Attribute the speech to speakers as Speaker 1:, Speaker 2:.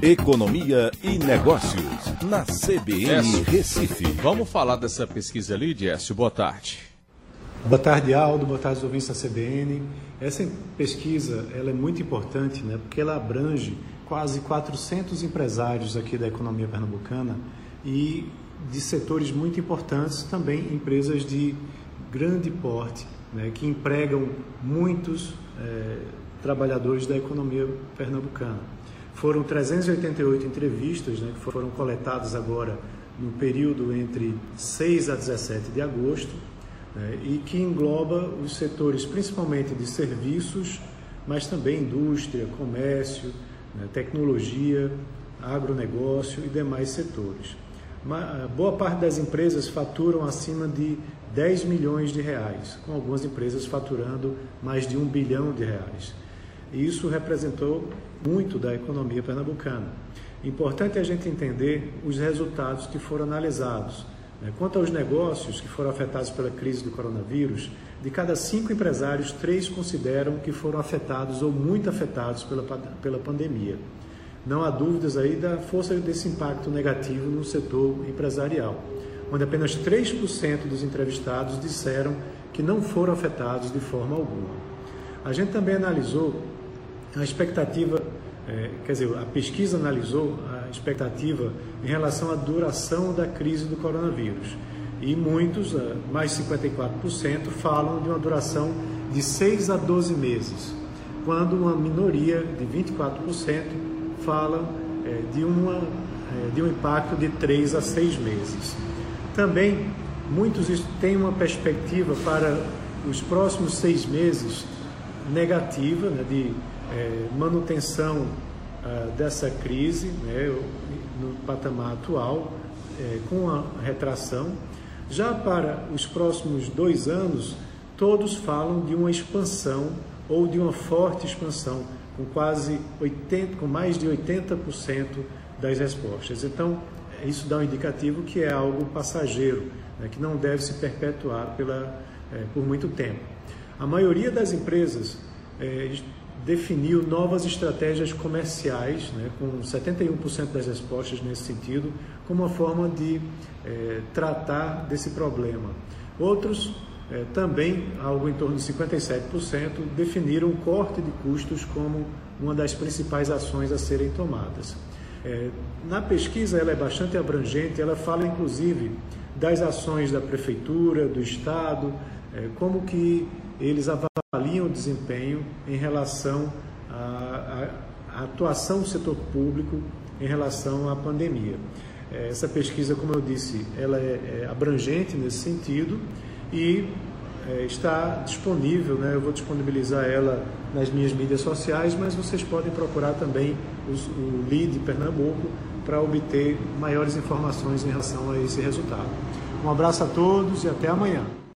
Speaker 1: Economia e Negócios, na CBN. Recife.
Speaker 2: Vamos falar dessa pesquisa ali, Décio. Boa tarde.
Speaker 3: Boa tarde, Aldo. Boa tarde, ouvintes da CBN. Essa pesquisa ela é muito importante, né, porque ela abrange quase 400 empresários aqui da economia pernambucana e de setores muito importantes, também empresas de grande porte, né, que empregam muitos eh, trabalhadores da economia pernambucana. Foram 388 entrevistas né, que foram coletadas agora no período entre 6 a 17 de agosto né, e que engloba os setores principalmente de serviços, mas também indústria, comércio, né, tecnologia, agronegócio e demais setores. Uma, boa parte das empresas faturam acima de 10 milhões de reais, com algumas empresas faturando mais de um bilhão de reais. E isso representou muito da economia pernambucana. Importante a gente entender os resultados que foram analisados. Né? Quanto aos negócios que foram afetados pela crise do coronavírus, de cada cinco empresários, três consideram que foram afetados ou muito afetados pela, pela pandemia. Não há dúvidas aí da força desse impacto negativo no setor empresarial, onde apenas 3% dos entrevistados disseram que não foram afetados de forma alguma. A gente também analisou a expectativa, é, quer dizer, a pesquisa analisou a expectativa em relação à duração da crise do coronavírus. E muitos, mais 54%, falam de uma duração de 6 a 12 meses, quando uma minoria de 24% falam é, de, uma, é, de um impacto de 3 a 6 meses. Também, muitos têm uma perspectiva para os próximos seis meses negativa, né, de é, manutenção ah, dessa crise né, no patamar atual, é, com a retração. Já para os próximos dois anos, todos falam de uma expansão ou de uma forte expansão, com quase 80, com mais de 80% das respostas. Então, isso dá um indicativo que é algo passageiro, né, que não deve se perpetuar pela, é, por muito tempo. A maioria das empresas é, definiu novas estratégias comerciais, né, com 71% das respostas nesse sentido, como uma forma de é, tratar desse problema. Outros, é, também, algo em torno de 57%, definiram o corte de custos como uma das principais ações a serem tomadas. É, na pesquisa, ela é bastante abrangente, ela fala inclusive das ações da prefeitura, do Estado, é, como que eles avaliam o desempenho em relação à, à, atuação do setor público em relação à pandemia. É, essa pesquisa, como eu disse, ela é, é abrangente nesse sentido e é, está disponível, né? eu vou disponibilizar ela nas minhas mídias sociais, mas vocês podem procurar também os, o LID Pernambuco para obter maiores informações em relação a esse resultado. Um abraço a todos e até amanhã.